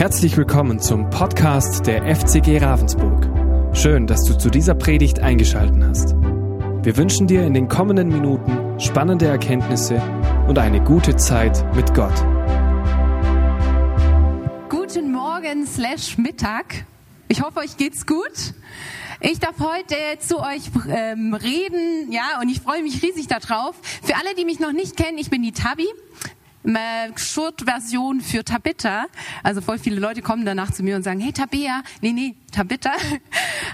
Herzlich willkommen zum Podcast der FCG Ravensburg. Schön, dass du zu dieser Predigt eingeschaltet hast. Wir wünschen dir in den kommenden Minuten spannende Erkenntnisse und eine gute Zeit mit Gott. Guten Morgen slash Mittag. Ich hoffe, euch geht's gut. Ich darf heute zu euch ähm, reden, ja, und ich freue mich riesig darauf. Für alle, die mich noch nicht kennen, ich bin die Tabi. Short-Version für Tabitha. Also voll viele Leute kommen danach zu mir und sagen, hey Tabea, nee, nee, Tabitha.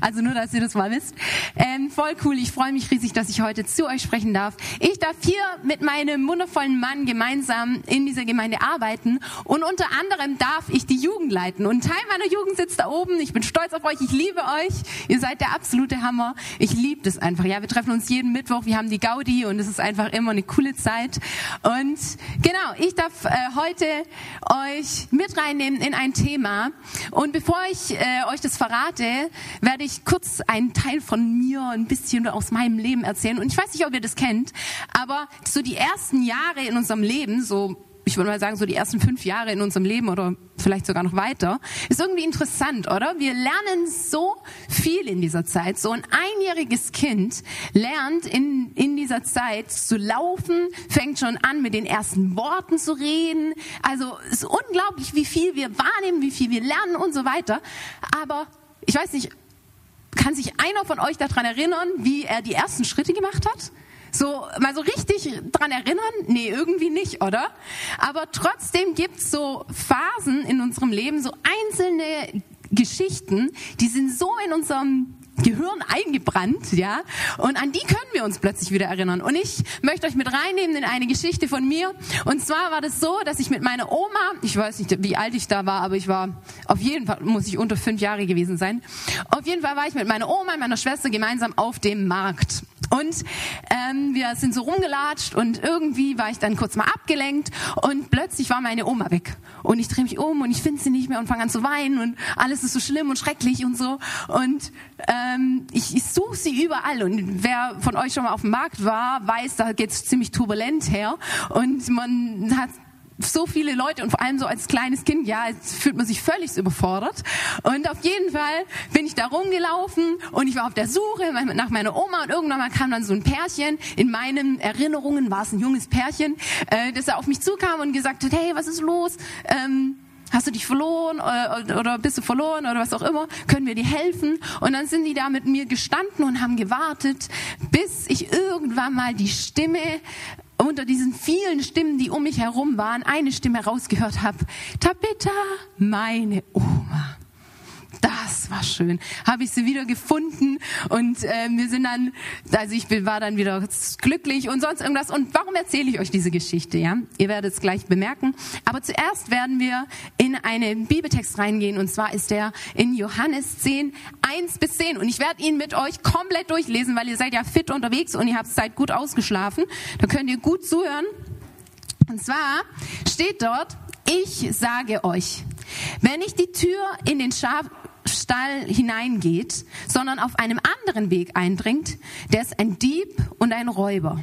Also nur, dass ihr das mal wisst. Ähm, voll cool, ich freue mich riesig, dass ich heute zu euch sprechen darf. Ich darf hier mit meinem wundervollen Mann gemeinsam in dieser Gemeinde arbeiten und unter anderem darf ich die Jugend leiten. Und Teil meiner Jugend sitzt da oben. Ich bin stolz auf euch, ich liebe euch. Ihr seid der absolute Hammer. Ich liebe das einfach. Ja, wir treffen uns jeden Mittwoch, wir haben die Gaudi und es ist einfach immer eine coole Zeit. Und genau, ich darf äh, heute euch mit reinnehmen in ein Thema. Und bevor ich äh, euch das verrate, werde ich kurz einen Teil von mir, ein bisschen aus meinem Leben erzählen. Und ich weiß nicht, ob ihr das kennt, aber so die ersten Jahre in unserem Leben, so ich würde mal sagen, so die ersten fünf Jahre in unserem Leben oder vielleicht sogar noch weiter, ist irgendwie interessant, oder? Wir lernen so viel in dieser Zeit. So ein einjähriges Kind lernt in, in dieser Zeit zu laufen, fängt schon an, mit den ersten Worten zu reden. Also es ist unglaublich, wie viel wir wahrnehmen, wie viel wir lernen und so weiter. Aber ich weiß nicht, kann sich einer von euch daran erinnern, wie er die ersten Schritte gemacht hat? So, mal so richtig dran erinnern? Nee, irgendwie nicht, oder? Aber trotzdem gibt's so Phasen in unserem Leben, so einzelne Geschichten, die sind so in unserem Gehirn eingebrannt, ja. Und an die können wir uns plötzlich wieder erinnern. Und ich möchte euch mit reinnehmen in eine Geschichte von mir. Und zwar war das so, dass ich mit meiner Oma, ich weiß nicht, wie alt ich da war, aber ich war auf jeden Fall, muss ich unter fünf Jahre gewesen sein. Auf jeden Fall war ich mit meiner Oma und meiner Schwester gemeinsam auf dem Markt. Und ähm, wir sind so rumgelatscht und irgendwie war ich dann kurz mal abgelenkt und plötzlich war meine Oma weg. Und ich drehe mich um und ich finde sie nicht mehr und fange an zu weinen und alles ist so schlimm und schrecklich und so. Und ähm, ich, ich suche sie überall. Und wer von euch schon mal auf dem Markt war, weiß, da geht's ziemlich turbulent her. Und man hat so viele Leute und vor allem so als kleines Kind, ja, fühlt man sich völlig überfordert. Und auf jeden Fall bin ich da rumgelaufen und ich war auf der Suche nach meiner Oma und irgendwann mal kam dann so ein Pärchen. In meinen Erinnerungen war es ein junges Pärchen, äh, das auf mich zukam und gesagt hat, hey, was ist los? Ähm, Hast du dich verloren äh, oder bist du verloren oder was auch immer? Können wir dir helfen? Und dann sind die da mit mir gestanden und haben gewartet, bis ich irgendwann mal die Stimme unter diesen vielen Stimmen, die um mich herum waren, eine Stimme rausgehört habe. Tabitha, meine Oma. Das war schön. Habe ich sie wieder gefunden und äh, wir sind dann, also ich war dann wieder glücklich und sonst irgendwas. Und warum erzähle ich euch diese Geschichte? Ja, ihr werdet es gleich bemerken. Aber zuerst werden wir in einen Bibeltext reingehen und zwar ist der in Johannes 10, 1 bis 10. Und ich werde ihn mit euch komplett durchlesen, weil ihr seid ja fit unterwegs und ihr habt Zeit gut ausgeschlafen. Da könnt ihr gut zuhören. Und zwar steht dort, ich sage euch, wenn ich die Tür in den Schaf Stall hineingeht, sondern auf einem anderen Weg eindringt, der ist ein Dieb und ein Räuber.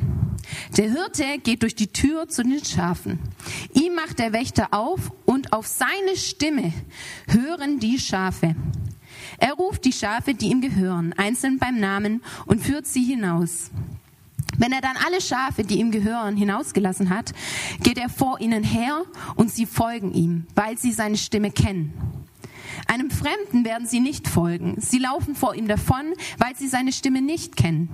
Der Hirte geht durch die Tür zu den Schafen. Ihm macht der Wächter auf und auf seine Stimme hören die Schafe. Er ruft die Schafe, die ihm gehören, einzeln beim Namen und führt sie hinaus. Wenn er dann alle Schafe, die ihm gehören, hinausgelassen hat, geht er vor ihnen her und sie folgen ihm, weil sie seine Stimme kennen. Einem Fremden werden sie nicht folgen. Sie laufen vor ihm davon, weil sie seine Stimme nicht kennen.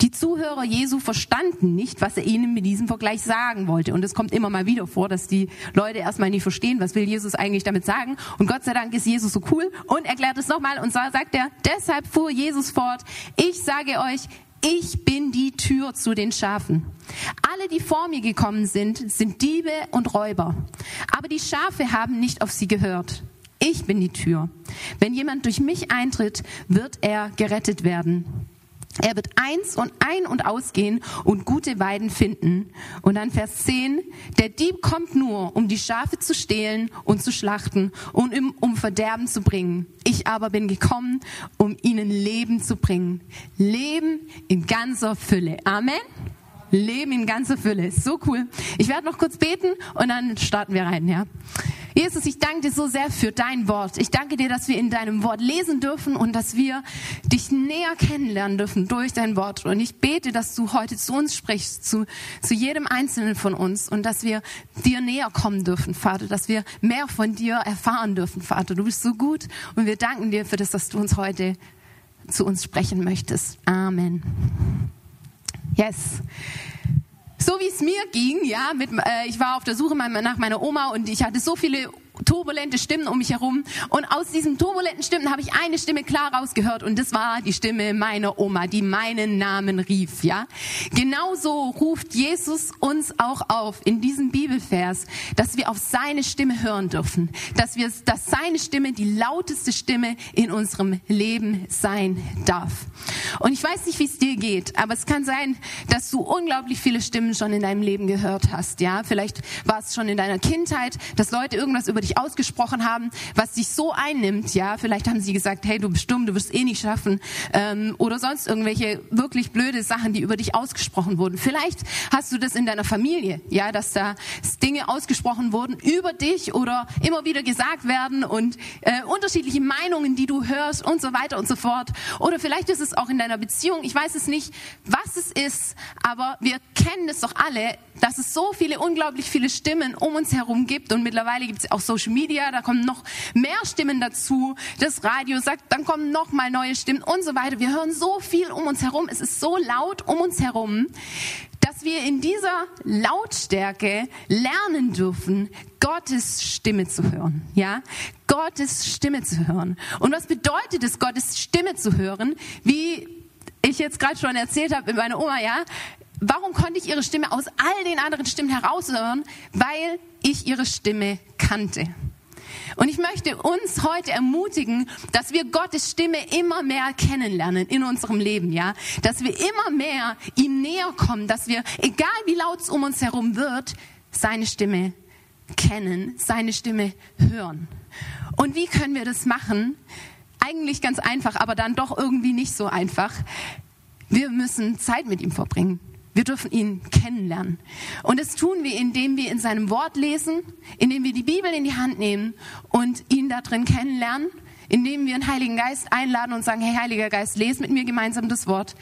Die Zuhörer Jesu verstanden nicht, was er ihnen mit diesem Vergleich sagen wollte. Und es kommt immer mal wieder vor, dass die Leute erstmal nicht verstehen, was will Jesus eigentlich damit sagen. Und Gott sei Dank ist Jesus so cool und erklärt es nochmal. Und zwar sagt er, deshalb fuhr Jesus fort, ich sage euch, ich bin die Tür zu den Schafen. Alle, die vor mir gekommen sind, sind Diebe und Räuber. Aber die Schafe haben nicht auf sie gehört. Ich bin die Tür. Wenn jemand durch mich eintritt, wird er gerettet werden. Er wird eins und ein und ausgehen und gute Weiden finden. Und dann Vers 10, der Dieb kommt nur, um die Schafe zu stehlen und zu schlachten und um Verderben zu bringen. Ich aber bin gekommen, um ihnen Leben zu bringen. Leben in ganzer Fülle. Amen. Leben in ganzer Fülle. So cool. Ich werde noch kurz beten und dann starten wir rein, ja. Jesus, ich danke dir so sehr für dein Wort. Ich danke dir, dass wir in deinem Wort lesen dürfen und dass wir dich näher kennenlernen dürfen durch dein Wort. Und ich bete, dass du heute zu uns sprichst, zu, zu jedem Einzelnen von uns und dass wir dir näher kommen dürfen, Vater, dass wir mehr von dir erfahren dürfen, Vater. Du bist so gut und wir danken dir für das, dass du uns heute zu uns sprechen möchtest. Amen. Yes. So wie es mir ging, ja, mit, äh, ich war auf der Suche nach meiner Oma und ich hatte so viele turbulente Stimmen um mich herum. Und aus diesen turbulenten Stimmen habe ich eine Stimme klar rausgehört und das war die Stimme meiner Oma, die meinen Namen rief, ja. Genauso ruft Jesus uns auch auf in diesem Bibelvers, dass wir auf seine Stimme hören dürfen, dass wir, dass seine Stimme die lauteste Stimme in unserem Leben sein darf. Und ich weiß nicht, wie es dir geht, aber es kann sein, dass du unglaublich viele Stimmen schon in deinem Leben gehört hast, ja. Vielleicht war es schon in deiner Kindheit, dass Leute irgendwas über dich dich ausgesprochen haben, was dich so einnimmt, ja, vielleicht haben sie gesagt, hey, du bist dumm, du wirst eh nicht schaffen, ähm, oder sonst irgendwelche wirklich blöde Sachen, die über dich ausgesprochen wurden. Vielleicht hast du das in deiner Familie, ja, dass da Dinge ausgesprochen wurden über dich oder immer wieder gesagt werden und äh, unterschiedliche Meinungen, die du hörst und so weiter und so fort. Oder vielleicht ist es auch in deiner Beziehung, ich weiß es nicht, was es ist, aber wir kennen es doch alle, dass es so viele, unglaublich viele Stimmen um uns herum gibt und mittlerweile gibt es auch Social Media, da kommen noch mehr Stimmen dazu. Das Radio sagt, dann kommen noch mal neue Stimmen und so weiter. Wir hören so viel um uns herum, es ist so laut um uns herum, dass wir in dieser Lautstärke lernen dürfen, Gottes Stimme zu hören, ja? Gottes Stimme zu hören. Und was bedeutet es, Gottes Stimme zu hören? Wie ich jetzt gerade schon erzählt habe mit meiner Oma, ja, Warum konnte ich ihre Stimme aus all den anderen Stimmen heraushören? Weil ich ihre Stimme kannte. Und ich möchte uns heute ermutigen, dass wir Gottes Stimme immer mehr kennenlernen in unserem Leben, ja? Dass wir immer mehr ihm näher kommen, dass wir, egal wie laut es um uns herum wird, seine Stimme kennen, seine Stimme hören. Und wie können wir das machen? Eigentlich ganz einfach, aber dann doch irgendwie nicht so einfach. Wir müssen Zeit mit ihm verbringen. Wir dürfen ihn kennenlernen. Und das tun wir, indem wir in seinem Wort lesen, indem wir die Bibel in die Hand nehmen und ihn da drin kennenlernen, indem wir den Heiligen Geist einladen und sagen, hey Heiliger Geist, lese mit mir gemeinsam das Wort.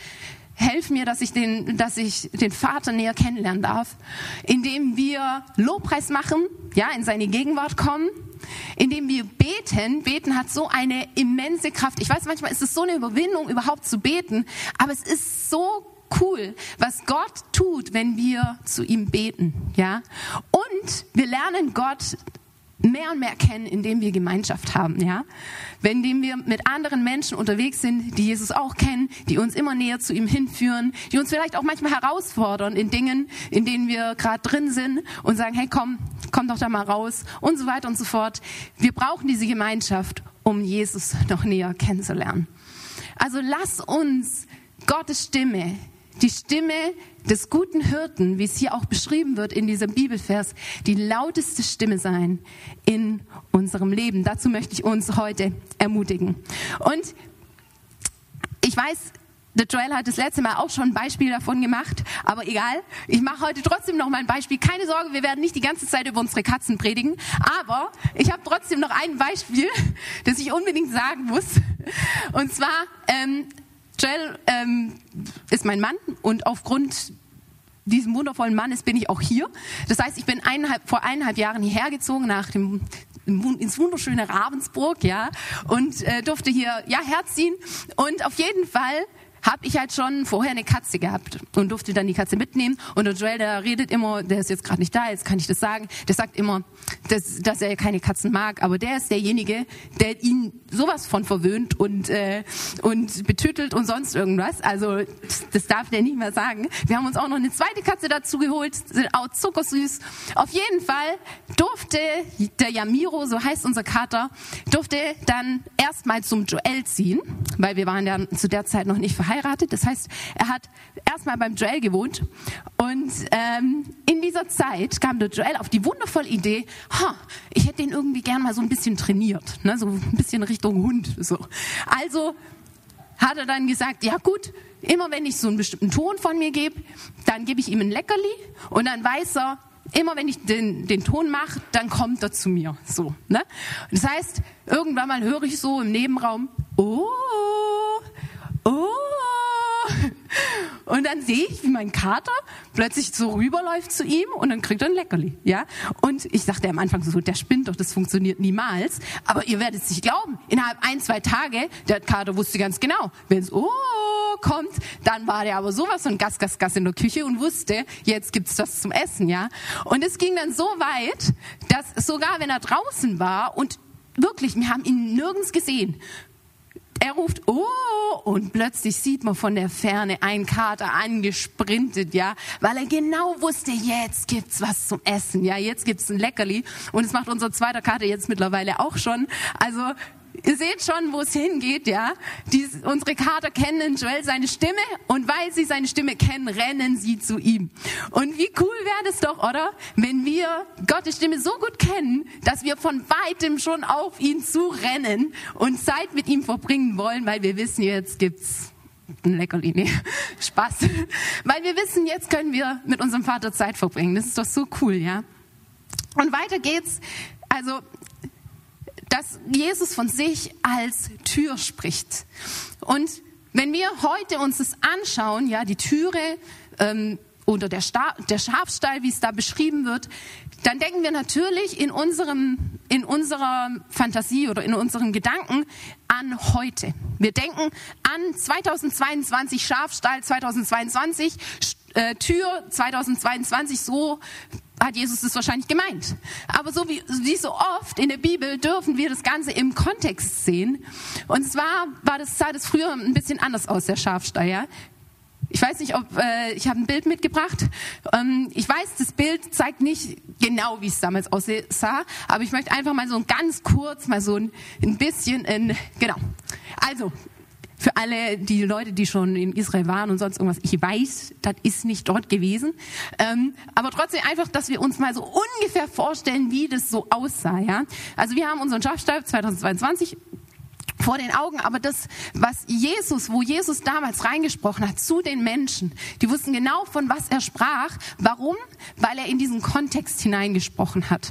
Helf mir, dass ich den, dass ich den Vater näher kennenlernen darf. Indem wir Lobpreis machen, ja, in seine Gegenwart kommen. Indem wir beten. Beten hat so eine immense Kraft. Ich weiß, manchmal ist es so eine Überwindung, überhaupt zu beten. Aber es ist so cool, was Gott tut, wenn wir zu ihm beten, ja? Und wir lernen Gott mehr und mehr kennen, indem wir Gemeinschaft haben, ja? Indem wir mit anderen Menschen unterwegs sind, die Jesus auch kennen, die uns immer näher zu ihm hinführen, die uns vielleicht auch manchmal herausfordern in Dingen, in denen wir gerade drin sind und sagen, hey, komm, komm doch da mal raus und so weiter und so fort. Wir brauchen diese Gemeinschaft, um Jesus noch näher kennenzulernen. Also lass uns Gottes Stimme die Stimme des guten Hirten, wie es hier auch beschrieben wird in diesem Bibelvers, die lauteste Stimme sein in unserem Leben. Dazu möchte ich uns heute ermutigen. Und ich weiß, der Joel hat das letzte Mal auch schon ein Beispiel davon gemacht, aber egal. Ich mache heute trotzdem noch mal ein Beispiel. Keine Sorge, wir werden nicht die ganze Zeit über unsere Katzen predigen, aber ich habe trotzdem noch ein Beispiel, das ich unbedingt sagen muss. Und zwar ähm, Joel ähm, ist mein Mann und aufgrund diesem wundervollen Mannes bin ich auch hier. Das heißt, ich bin eineinhalb, vor eineinhalb Jahren hierher gezogen nach dem ins wunderschöne Ravensburg, ja, und äh, durfte hier ja herziehen. Und auf jeden Fall habe ich halt schon vorher eine Katze gehabt und durfte dann die Katze mitnehmen. Und der Joel, der redet immer, der ist jetzt gerade nicht da, jetzt kann ich das sagen, der sagt immer, dass, dass er keine Katzen mag, aber der ist derjenige, der ihn sowas von verwöhnt und, äh, und betütelt und sonst irgendwas. Also das darf der nicht mehr sagen. Wir haben uns auch noch eine zweite Katze dazu geholt, sind auch zuckersüß. Auf jeden Fall durfte der Yamiro, so heißt unser Kater, durfte dann erstmal zum Joel ziehen, weil wir waren ja zu der Zeit noch nicht verheiratet verheiratet. Das heißt, er hat erstmal beim Joel gewohnt. Und ähm, in dieser Zeit kam der Joel auf die wundervolle Idee, ha, ich hätte den irgendwie gern mal so ein bisschen trainiert. Ne? So ein bisschen Richtung Hund. So. Also hat er dann gesagt, ja gut, immer wenn ich so einen bestimmten Ton von mir gebe, dann gebe ich ihm ein Leckerli und dann weiß er, immer wenn ich den, den Ton mache, dann kommt er zu mir. So, ne? Das heißt, irgendwann mal höre ich so im Nebenraum, oh. Und dann sehe ich, wie mein Kater plötzlich so rüberläuft zu ihm und dann kriegt er ein Leckerli, ja. Und ich dachte am Anfang so, der spinnt doch, das funktioniert niemals. Aber ihr werdet es nicht glauben. Innerhalb ein, zwei Tage, der Kater wusste ganz genau, wenn es oh kommt, dann war der aber sowas von Gas, Gas, Gas in der Küche und wusste, jetzt gibt's das zum Essen, ja. Und es ging dann so weit, dass sogar wenn er draußen war und wirklich, wir haben ihn nirgends gesehen, er ruft, oh, und plötzlich sieht man von der Ferne einen Kater angesprintet, ja, weil er genau wusste, jetzt gibt's was zum Essen, ja, jetzt gibt's ein Leckerli. Und es macht unser zweiter Kater jetzt mittlerweile auch schon. Also Ihr seht schon, wo es hingeht, ja. Die, unsere Kater kennen Joel seine Stimme und weil sie seine Stimme kennen, rennen sie zu ihm. Und wie cool wäre das doch, oder? Wenn wir Gottes Stimme so gut kennen, dass wir von weitem schon auf ihn zurennen und Zeit mit ihm verbringen wollen, weil wir wissen, jetzt gibt's ein Leckerli, nee, Spaß. Weil wir wissen, jetzt können wir mit unserem Vater Zeit verbringen. Das ist doch so cool, ja. Und weiter geht's. Also dass Jesus von sich als Tür spricht. Und wenn wir heute uns das anschauen, ja, die Türe ähm, oder der, Sta der Schafstall, wie es da beschrieben wird, dann denken wir natürlich in unserem, in unserer Fantasie oder in unseren Gedanken an heute. Wir denken an 2022 Schafstall, 2022 äh, Tür, 2022 so hat Jesus es wahrscheinlich gemeint. Aber so wie, wie so oft in der Bibel dürfen wir das Ganze im Kontext sehen. Und zwar war das, sah das früher ein bisschen anders aus, der Schafstall. Ja? Ich weiß nicht, ob äh, ich habe ein Bild mitgebracht. Ähm, ich weiß, das Bild zeigt nicht genau, wie es damals aussah, aber ich möchte einfach mal so ganz kurz, mal so ein, ein bisschen in genau. Also für alle die Leute, die schon in Israel waren und sonst irgendwas, ich weiß, das ist nicht dort gewesen. Ähm, aber trotzdem einfach, dass wir uns mal so ungefähr vorstellen, wie das so aussah. Ja? Also wir haben unseren Schafstab 2022 vor den Augen, aber das, was Jesus, wo Jesus damals reingesprochen hat zu den Menschen, die wussten genau, von was er sprach. Warum? Weil er in diesen Kontext hineingesprochen hat.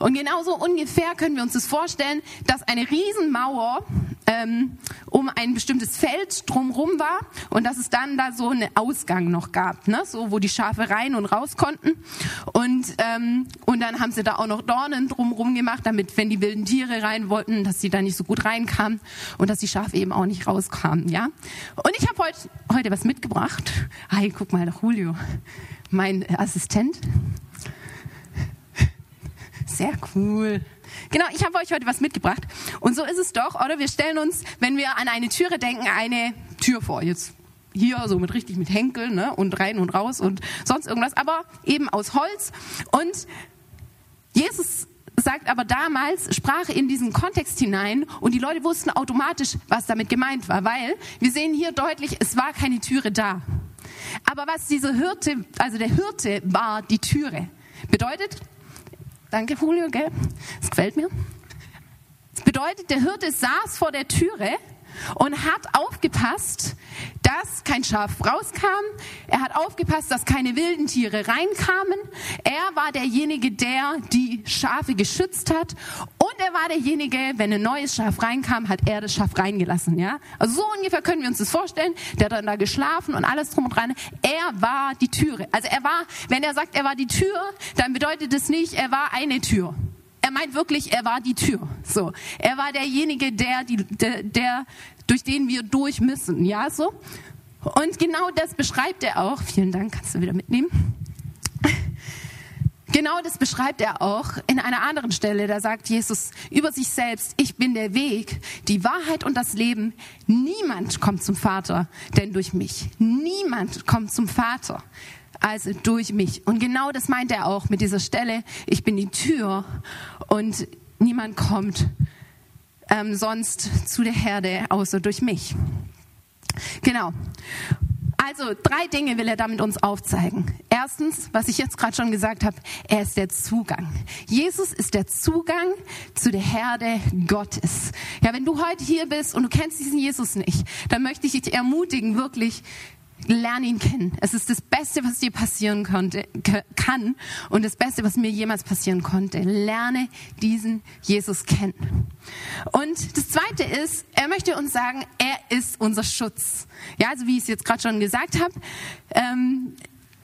Und genauso ungefähr können wir uns das vorstellen, dass eine Riesenmauer ähm, um ein bestimmtes Feld drumherum war und dass es dann da so einen Ausgang noch gab, ne? so wo die Schafe rein und raus konnten. Und, ähm, und dann haben sie da auch noch Dornen drumherum gemacht, damit, wenn die wilden Tiere rein wollten, dass sie da nicht so gut reinkamen und dass die Schafe eben auch nicht rauskamen. Ja? Und ich habe heute, heute was mitgebracht. Hi, guck mal, Julio, mein Assistent. Sehr cool. Genau, ich habe euch heute was mitgebracht. Und so ist es doch, oder? Wir stellen uns, wenn wir an eine Türe denken, eine Tür vor. Jetzt hier so mit richtig mit Henkel ne? und rein und raus und sonst irgendwas, aber eben aus Holz. Und Jesus sagt aber damals, sprach in diesen Kontext hinein und die Leute wussten automatisch, was damit gemeint war, weil wir sehen hier deutlich, es war keine Türe da. Aber was diese Hirte, also der Hirte war die Türe. Bedeutet, danke Julio, gell? Das gefällt mir. Das bedeutet, der Hirte saß vor der Türe und hat aufgepasst, dass kein Schaf rauskam. Er hat aufgepasst, dass keine wilden Tiere reinkamen. Er war derjenige, der die Schafe geschützt hat. Und er war derjenige, wenn ein neues Schaf reinkam, hat er das Schaf reingelassen. Ja? Also so ungefähr können wir uns das vorstellen. Der hat dann da geschlafen und alles drum und dran. Er war die Türe. Also er war, wenn er sagt, er war die Tür, dann bedeutet es nicht, er war eine Tür. Er meint wirklich, er war die Tür. So, er war derjenige, der, die, der, der, durch den wir durch müssen. Ja, so. Und genau das beschreibt er auch. Vielen Dank, kannst du wieder mitnehmen. Genau das beschreibt er auch in einer anderen Stelle. Da sagt Jesus über sich selbst, ich bin der Weg, die Wahrheit und das Leben. Niemand kommt zum Vater, denn durch mich. Niemand kommt zum Vater, also durch mich. Und genau das meint er auch mit dieser Stelle, ich bin die Tür und niemand kommt ähm, sonst zu der Herde außer durch mich. Genau. Also drei Dinge will er damit uns aufzeigen. Erstens, was ich jetzt gerade schon gesagt habe, er ist der Zugang. Jesus ist der Zugang zu der Herde Gottes. Ja, wenn du heute hier bist und du kennst diesen Jesus nicht, dann möchte ich dich ermutigen, wirklich lerne ihn kennen. Es ist das Beste, was dir passieren konnte, kann und das Beste, was mir jemals passieren konnte. Lerne diesen Jesus kennen. Und das Zweite ist, er möchte uns sagen, er ist unser Schutz. Ja, also wie ich es jetzt gerade schon gesagt habe, ähm,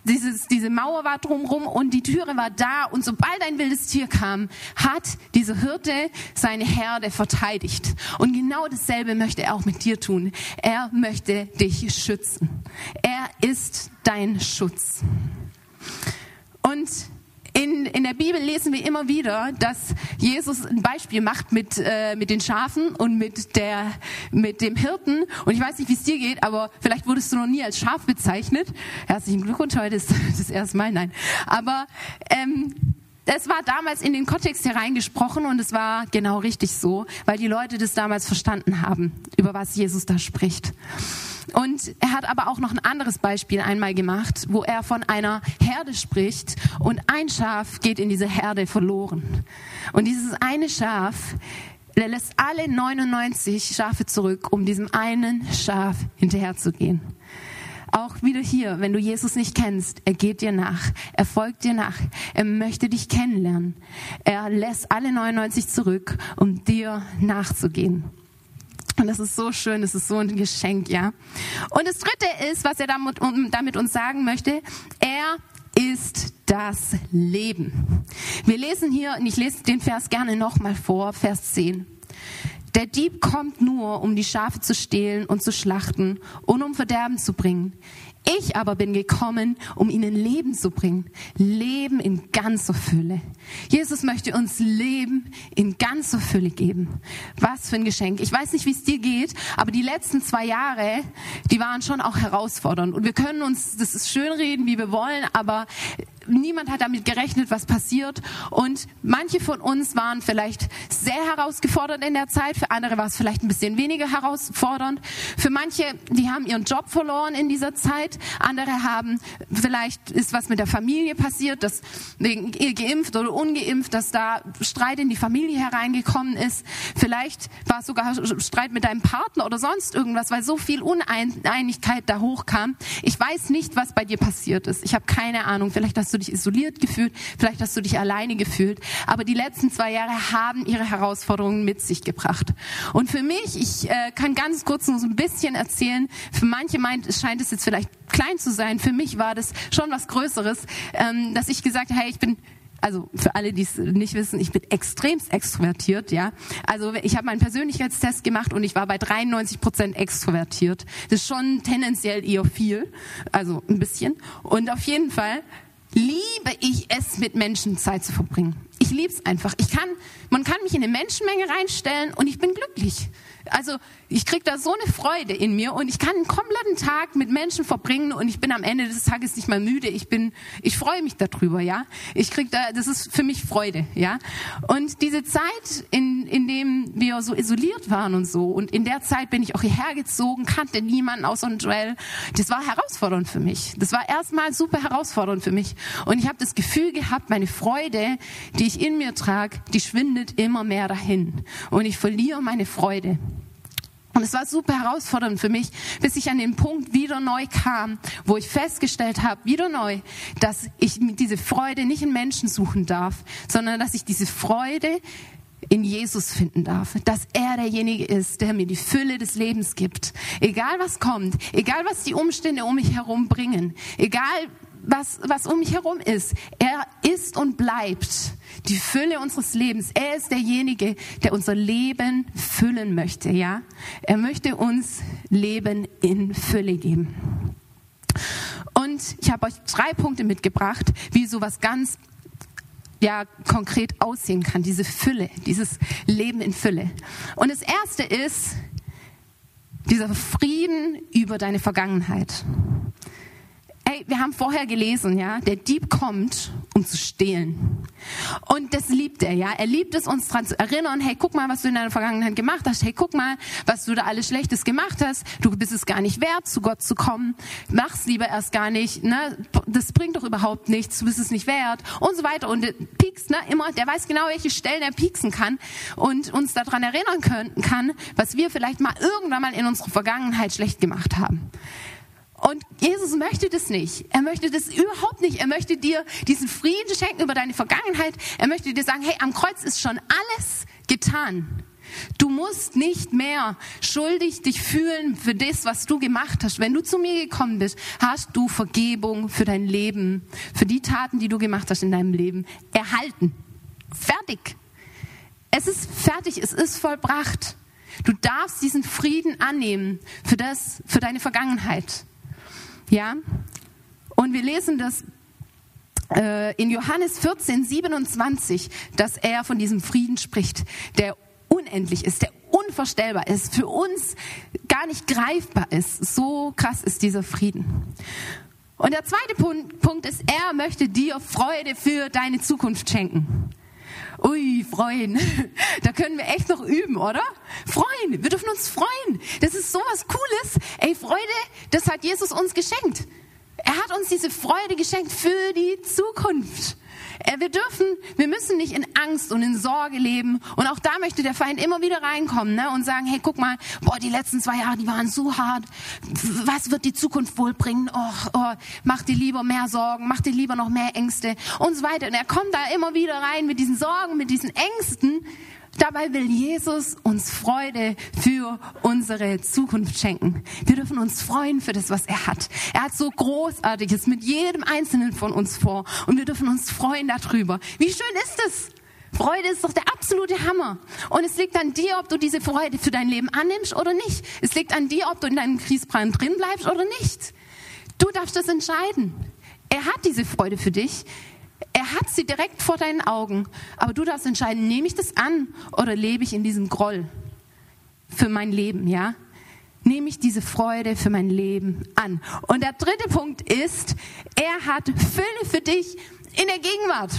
dieses, diese Mauer war drumherum und die Türe war da und sobald ein wildes Tier kam, hat dieser Hirte seine Herde verteidigt. Und genau dasselbe möchte er auch mit dir tun. Er möchte dich schützen. Er ist dein Schutz. Und in, der Bibel lesen wir immer wieder, dass Jesus ein Beispiel macht mit, äh, mit den Schafen und mit, der, mit dem Hirten. Und ich weiß nicht, wie es dir geht, aber vielleicht wurdest du noch nie als Schaf bezeichnet. Herzlichen Glückwunsch, heute ist das erste Mal, nein. Aber ähm, es war damals in den Kontext hereingesprochen und es war genau richtig so, weil die Leute das damals verstanden haben, über was Jesus da spricht. Und er hat aber auch noch ein anderes Beispiel einmal gemacht, wo er von einer Herde spricht und ein Schaf geht in diese Herde verloren. Und dieses eine Schaf, der lässt alle 99 Schafe zurück, um diesem einen Schaf hinterherzugehen. Auch wieder hier, wenn du Jesus nicht kennst, er geht dir nach, er folgt dir nach, er möchte dich kennenlernen. Er lässt alle 99 zurück, um dir nachzugehen. Und das ist so schön, das ist so ein Geschenk, ja. Und das dritte ist, was er damit, damit uns sagen möchte, er ist das Leben. Wir lesen hier, und ich lese den Vers gerne nochmal vor, Vers 10. Der Dieb kommt nur, um die Schafe zu stehlen und zu schlachten und um Verderben zu bringen. Ich aber bin gekommen, um ihnen Leben zu bringen. Leben in ganzer Fülle. Jesus möchte uns Leben in ganzer Fülle geben. Was für ein Geschenk. Ich weiß nicht, wie es dir geht, aber die letzten zwei Jahre, die waren schon auch herausfordernd. Und wir können uns, das ist schön reden, wie wir wollen, aber niemand hat damit gerechnet, was passiert. Und manche von uns waren vielleicht sehr herausgefordert in der Zeit, für andere war es vielleicht ein bisschen weniger herausfordernd. Für manche, die haben ihren Job verloren in dieser Zeit. Andere haben, vielleicht ist was mit der Familie passiert, dass geimpft oder ungeimpft, dass da Streit in die Familie hereingekommen ist. Vielleicht war es sogar Streit mit deinem Partner oder sonst irgendwas, weil so viel Uneinigkeit da hochkam. Ich weiß nicht, was bei dir passiert ist. Ich habe keine Ahnung. Vielleicht hast du dich isoliert gefühlt, vielleicht hast du dich alleine gefühlt. Aber die letzten zwei Jahre haben ihre Herausforderungen mit sich gebracht. Und für mich, ich äh, kann ganz kurz nur so ein bisschen erzählen, für manche meint, scheint es jetzt vielleicht klein zu sein. Für mich war das schon was Größeres, ähm, dass ich gesagt habe, hey, ich bin also für alle, die es nicht wissen, ich bin extremst extrovertiert, ja. Also ich habe meinen Persönlichkeitstest gemacht und ich war bei 93 Prozent extrovertiert. Das ist schon tendenziell eher viel, also ein bisschen. Und auf jeden Fall liebe ich es, mit Menschen Zeit zu verbringen. Ich liebe es einfach. Ich kann, man kann mich in eine Menschenmenge reinstellen und ich bin glücklich. Also ich kriege da so eine Freude in mir und ich kann einen kompletten Tag mit Menschen verbringen und ich bin am Ende des Tages nicht mal müde. Ich bin, ich freue mich darüber, ja. Ich krieg da, das ist für mich Freude, ja. Und diese Zeit, in, in dem wir so isoliert waren und so und in der Zeit bin ich auch hierher gezogen, kannte niemanden außer Joel. Das war herausfordernd für mich. Das war erstmal super herausfordernd für mich und ich habe das Gefühl gehabt, meine Freude, die ich in mir trage, die schwindet immer mehr dahin und ich verliere meine Freude. Und es war super herausfordernd für mich, bis ich an den Punkt wieder neu kam, wo ich festgestellt habe, wieder neu, dass ich diese Freude nicht in Menschen suchen darf, sondern dass ich diese Freude in Jesus finden darf, dass er derjenige ist, der mir die Fülle des Lebens gibt. Egal was kommt, egal was die Umstände um mich herum bringen, egal was, was um mich herum ist. Er ist und bleibt die Fülle unseres Lebens. Er ist derjenige, der unser Leben füllen möchte, ja. Er möchte uns Leben in Fülle geben. Und ich habe euch drei Punkte mitgebracht, wie sowas ganz ja, konkret aussehen kann, diese Fülle, dieses Leben in Fülle. Und das erste ist dieser Frieden über deine Vergangenheit. Hey, wir haben vorher gelesen, ja, der Dieb kommt, um zu stehlen. Und das liebt er, ja. Er liebt es, uns daran zu erinnern, hey, guck mal, was du in deiner Vergangenheit gemacht hast. Hey, guck mal, was du da alles Schlechtes gemacht hast. Du bist es gar nicht wert, zu Gott zu kommen. Mach's lieber erst gar nicht, ne. Das bringt doch überhaupt nichts. Du bist es nicht wert. Und so weiter. Und piekst, ne, immer, der weiß genau, welche Stellen er pieksen kann und uns daran erinnern können, kann, was wir vielleicht mal irgendwann mal in unserer Vergangenheit schlecht gemacht haben. Und Jesus möchte das nicht. Er möchte das überhaupt nicht. Er möchte dir diesen Frieden schenken über deine Vergangenheit. Er möchte dir sagen, hey, am Kreuz ist schon alles getan. Du musst nicht mehr schuldig dich fühlen für das, was du gemacht hast. Wenn du zu mir gekommen bist, hast du Vergebung für dein Leben, für die Taten, die du gemacht hast in deinem Leben, erhalten. Fertig. Es ist fertig, es ist vollbracht. Du darfst diesen Frieden annehmen für das, für deine Vergangenheit. Ja? Und wir lesen das äh, in Johannes 14, 27, dass er von diesem Frieden spricht, der unendlich ist, der unvorstellbar ist, für uns gar nicht greifbar ist. So krass ist dieser Frieden. Und der zweite Punkt, Punkt ist, er möchte dir Freude für deine Zukunft schenken. Ui, freuen. Da können wir echt noch üben, oder? Freuen. Wir dürfen uns freuen. Das ist so was Cooles. Ey, Freude, das hat Jesus uns geschenkt. Er hat uns diese Freude geschenkt für die Zukunft. Äh, wir dürfen, wir müssen nicht in Angst und in Sorge leben. Und auch da möchte der Feind immer wieder reinkommen ne? und sagen, hey, guck mal, boah, die letzten zwei Jahre, die waren so hart. Was wird die Zukunft wohl bringen? Oh, oh, mach dir lieber mehr Sorgen, mach dir lieber noch mehr Ängste und so weiter. Und er kommt da immer wieder rein mit diesen Sorgen, mit diesen Ängsten. Dabei will Jesus uns Freude für unsere Zukunft schenken. Wir dürfen uns freuen für das, was er hat. Er hat so Großartiges mit jedem Einzelnen von uns vor. Und wir dürfen uns freuen darüber. Wie schön ist es? Freude ist doch der absolute Hammer. Und es liegt an dir, ob du diese Freude für dein Leben annimmst oder nicht. Es liegt an dir, ob du in deinem Kriesbrand drin bleibst oder nicht. Du darfst das entscheiden. Er hat diese Freude für dich. Er hat sie direkt vor deinen Augen. Aber du darfst entscheiden, nehme ich das an oder lebe ich in diesem Groll für mein Leben, ja? Nehme ich diese Freude für mein Leben an. Und der dritte Punkt ist, er hat Fülle für dich in der Gegenwart.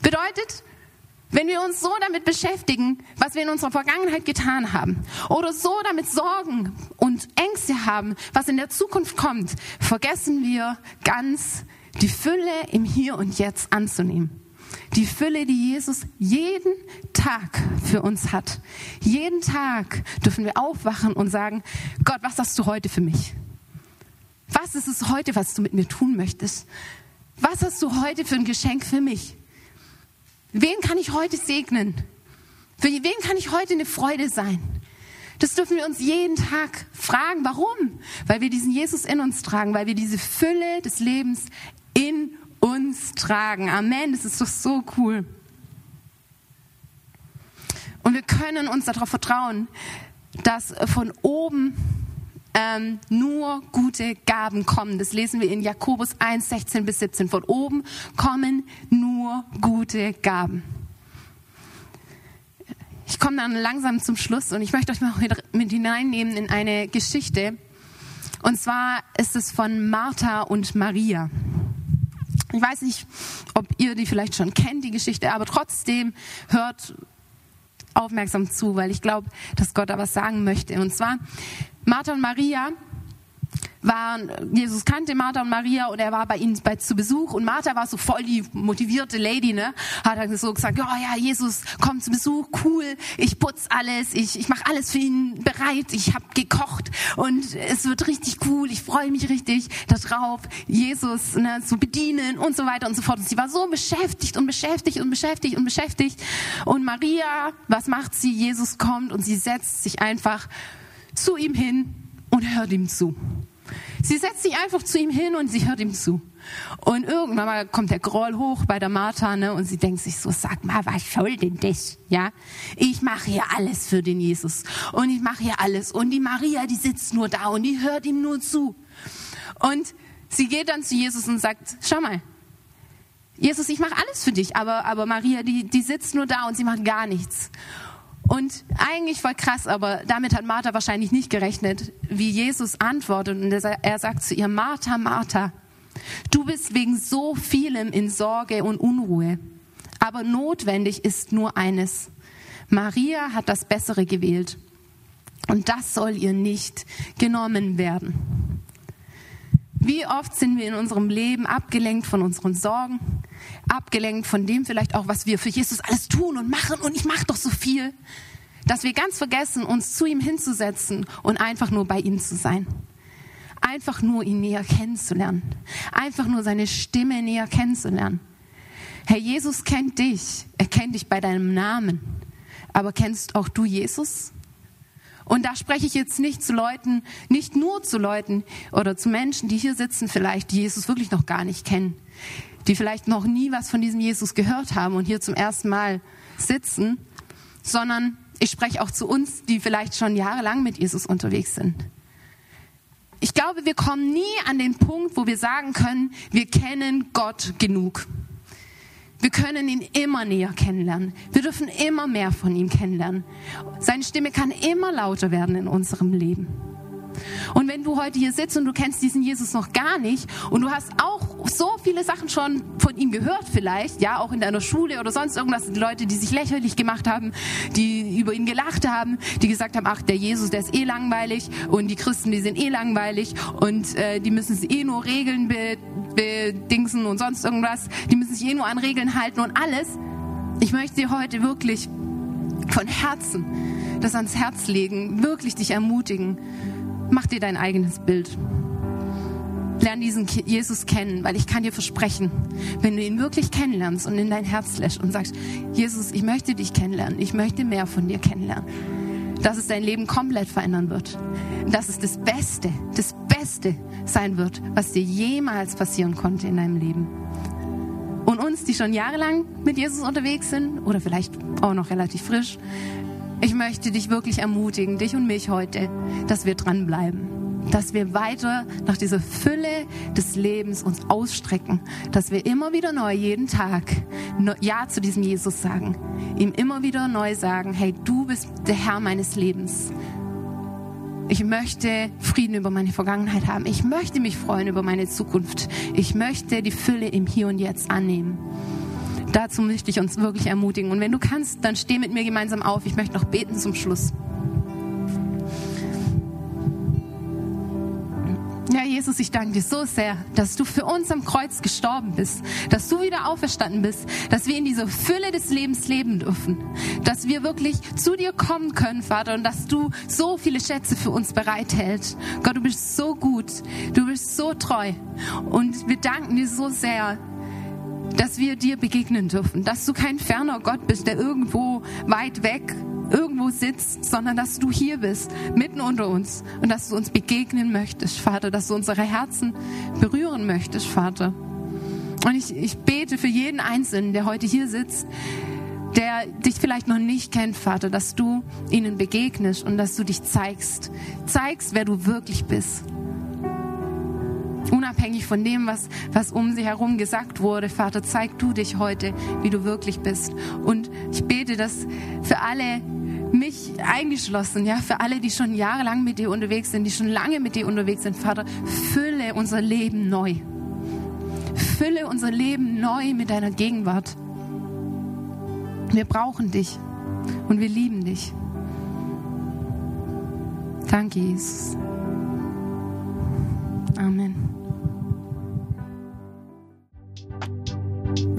Bedeutet, wenn wir uns so damit beschäftigen, was wir in unserer Vergangenheit getan haben, oder so damit Sorgen und Ängste haben, was in der Zukunft kommt, vergessen wir ganz die Fülle im Hier und Jetzt anzunehmen. Die Fülle, die Jesus jeden Tag für uns hat. Jeden Tag dürfen wir aufwachen und sagen, Gott, was hast du heute für mich? Was ist es heute, was du mit mir tun möchtest? Was hast du heute für ein Geschenk für mich? Wen kann ich heute segnen? Für wen kann ich heute eine Freude sein? Das dürfen wir uns jeden Tag fragen. Warum? Weil wir diesen Jesus in uns tragen, weil wir diese Fülle des Lebens in uns tragen. Amen. Das ist doch so cool. Und wir können uns darauf vertrauen, dass von oben ähm, nur gute Gaben kommen. Das lesen wir in Jakobus 1, 16 bis 17. Von oben kommen nur gute Gaben. Ich komme dann langsam zum Schluss und ich möchte euch mal mit hineinnehmen in eine Geschichte. Und zwar ist es von Martha und Maria. Ich weiß nicht, ob ihr die vielleicht schon kennt, die Geschichte, aber trotzdem hört aufmerksam zu, weil ich glaube, dass Gott da was sagen möchte. Und zwar Martha und Maria waren, Jesus kannte Martha und Maria und er war bei ihnen bei, zu Besuch und Martha war so voll die motivierte Lady, ne? Hat dann so gesagt, ja, ja, Jesus kommt zu Besuch, cool, ich putz alles, ich, ich mache alles für ihn bereit, ich habe gekocht und es wird richtig cool, ich freue mich richtig darauf, Jesus ne, zu bedienen und so weiter und so fort. Und sie war so beschäftigt und beschäftigt und beschäftigt und beschäftigt und Maria, was macht sie? Jesus kommt und sie setzt sich einfach zu ihm hin und hört ihm zu. Sie setzt sich einfach zu ihm hin und sie hört ihm zu. Und irgendwann mal kommt der Groll hoch bei der Martha, ne, und sie denkt sich so, sag mal, was soll denn das? Ja, ich mache hier alles für den Jesus. Und ich mache hier alles. Und die Maria, die sitzt nur da und die hört ihm nur zu. Und sie geht dann zu Jesus und sagt, schau mal, Jesus, ich mache alles für dich, aber, aber Maria, die, die sitzt nur da und sie macht gar nichts. Und eigentlich voll krass, aber damit hat Martha wahrscheinlich nicht gerechnet, wie Jesus antwortet. Und er sagt zu ihr, Martha, Martha, du bist wegen so vielem in Sorge und Unruhe. Aber notwendig ist nur eines. Maria hat das Bessere gewählt. Und das soll ihr nicht genommen werden. Wie oft sind wir in unserem Leben abgelenkt von unseren Sorgen, abgelenkt von dem vielleicht auch, was wir für Jesus alles tun und machen und ich mache doch so viel, dass wir ganz vergessen, uns zu ihm hinzusetzen und einfach nur bei ihm zu sein. einfach nur ihn näher kennenzulernen, einfach nur seine Stimme näher kennenzulernen. Herr Jesus kennt dich, er kennt dich bei deinem Namen, aber kennst auch du Jesus? Und da spreche ich jetzt nicht zu Leuten, nicht nur zu Leuten oder zu Menschen, die hier sitzen vielleicht, die Jesus wirklich noch gar nicht kennen, die vielleicht noch nie was von diesem Jesus gehört haben und hier zum ersten Mal sitzen, sondern ich spreche auch zu uns, die vielleicht schon jahrelang mit Jesus unterwegs sind. Ich glaube, wir kommen nie an den Punkt, wo wir sagen können, wir kennen Gott genug. Wir können ihn immer näher kennenlernen. Wir dürfen immer mehr von ihm kennenlernen. Seine Stimme kann immer lauter werden in unserem Leben. Und wenn du heute hier sitzt und du kennst diesen Jesus noch gar nicht und du hast auch so viele Sachen schon von ihm gehört vielleicht, ja, auch in deiner Schule oder sonst irgendwas, die Leute, die sich lächerlich gemacht haben, die über ihn gelacht haben, die gesagt haben, ach, der Jesus, der ist eh langweilig und die Christen, die sind eh langweilig und äh, die müssen sich eh nur Regeln bedingsen und sonst irgendwas, die müssen sich eh nur an Regeln halten und alles. Ich möchte dir heute wirklich von Herzen das ans Herz legen, wirklich dich ermutigen, Mach dir dein eigenes Bild. Lern diesen Jesus kennen, weil ich kann dir versprechen, wenn du ihn wirklich kennenlernst und in dein Herz lässt und sagst, Jesus, ich möchte dich kennenlernen, ich möchte mehr von dir kennenlernen, dass es dein Leben komplett verändern wird. Dass es das Beste, das Beste sein wird, was dir jemals passieren konnte in deinem Leben. Und uns, die schon jahrelang mit Jesus unterwegs sind oder vielleicht auch noch relativ frisch, ich möchte dich wirklich ermutigen, dich und mich heute, dass wir dranbleiben, dass wir weiter nach dieser Fülle des Lebens uns ausstrecken, dass wir immer wieder neu jeden Tag Ja zu diesem Jesus sagen, ihm immer wieder neu sagen, hey, du bist der Herr meines Lebens. Ich möchte Frieden über meine Vergangenheit haben. Ich möchte mich freuen über meine Zukunft. Ich möchte die Fülle im Hier und Jetzt annehmen dazu möchte ich uns wirklich ermutigen. Und wenn du kannst, dann steh mit mir gemeinsam auf. Ich möchte noch beten zum Schluss. Ja, Jesus, ich danke dir so sehr, dass du für uns am Kreuz gestorben bist, dass du wieder auferstanden bist, dass wir in dieser Fülle des Lebens leben dürfen, dass wir wirklich zu dir kommen können, Vater, und dass du so viele Schätze für uns bereithältst. Gott, du bist so gut, du bist so treu und wir danken dir so sehr, dass wir dir begegnen dürfen, dass du kein ferner Gott bist, der irgendwo weit weg irgendwo sitzt, sondern dass du hier bist, mitten unter uns. Und dass du uns begegnen möchtest, Vater, dass du unsere Herzen berühren möchtest, Vater. Und ich, ich bete für jeden Einzelnen, der heute hier sitzt, der dich vielleicht noch nicht kennt, Vater, dass du ihnen begegnest und dass du dich zeigst, zeigst, wer du wirklich bist unabhängig von dem, was, was um sie herum gesagt wurde. Vater, zeig du dich heute, wie du wirklich bist. Und ich bete, dass für alle mich eingeschlossen, ja, für alle, die schon jahrelang mit dir unterwegs sind, die schon lange mit dir unterwegs sind, Vater, fülle unser Leben neu. Fülle unser Leben neu mit deiner Gegenwart. Wir brauchen dich und wir lieben dich. Danke, Jesus. Amen.